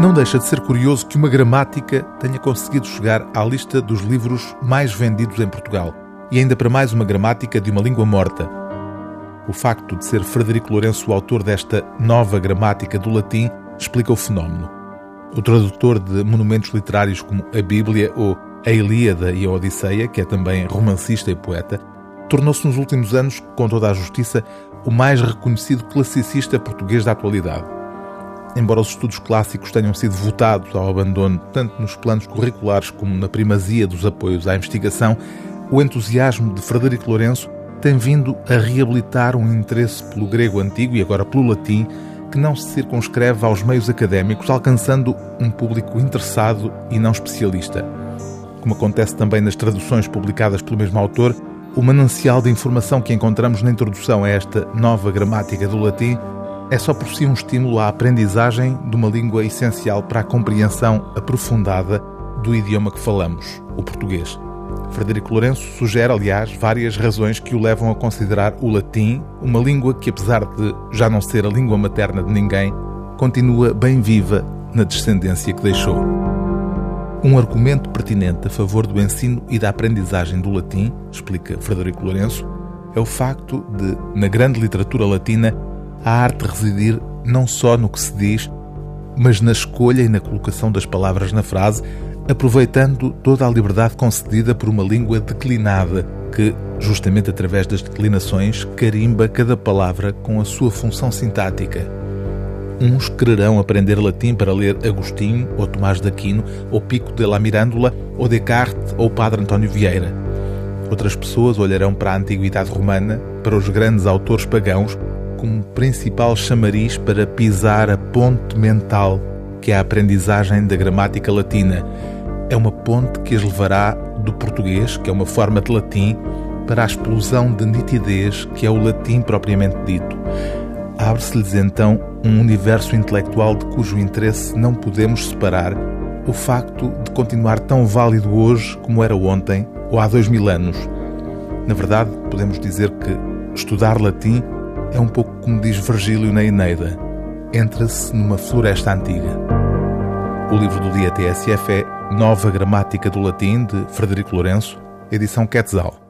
Não deixa de ser curioso que uma gramática tenha conseguido chegar à lista dos livros mais vendidos em Portugal. E ainda para mais uma gramática de uma língua morta. O facto de ser Frederico Lourenço o autor desta nova gramática do latim explica o fenómeno. O tradutor de monumentos literários como a Bíblia ou a Ilíada e a Odisseia, que é também romancista e poeta, tornou-se nos últimos anos, com toda a justiça, o mais reconhecido classicista português da atualidade. Embora os estudos clássicos tenham sido votados ao abandono tanto nos planos curriculares como na primazia dos apoios à investigação, o entusiasmo de Frederico Lourenço tem vindo a reabilitar um interesse pelo grego antigo e agora pelo latim que não se circunscreve aos meios académicos, alcançando um público interessado e não especialista. Como acontece também nas traduções publicadas pelo mesmo autor, o manancial de informação que encontramos na introdução a esta nova gramática do latim é só por si um estímulo à aprendizagem de uma língua essencial para a compreensão aprofundada do idioma que falamos, o português. Frederico Lourenço sugere, aliás, várias razões que o levam a considerar o latim uma língua que, apesar de já não ser a língua materna de ninguém, continua bem viva na descendência que deixou. Um argumento pertinente a favor do ensino e da aprendizagem do latim, explica Frederico Lourenço, é o facto de, na grande literatura latina, a arte residir não só no que se diz, mas na escolha e na colocação das palavras na frase, aproveitando toda a liberdade concedida por uma língua declinada, que, justamente através das declinações, carimba cada palavra com a sua função sintática. Uns quererão aprender latim para ler Agostinho, ou Tomás de Aquino, ou Pico de la Mirándola, ou Descartes, ou Padre António Vieira. Outras pessoas olharão para a antiguidade romana, para os grandes autores pagãos, como principal chamariz para pisar a ponte mental que é a aprendizagem da gramática latina. É uma ponte que as levará do português, que é uma forma de latim, para a explosão de nitidez que é o latim propriamente dito. Abre-se-lhes então um universo intelectual de cujo interesse não podemos separar o facto de continuar tão válido hoje como era ontem ou há dois mil anos. Na verdade, podemos dizer que estudar latim é um pouco como diz Virgílio na Eneida: entra-se numa floresta antiga. O livro do dia TSF é Nova Gramática do Latim, de Frederico Lourenço, edição Quetzal.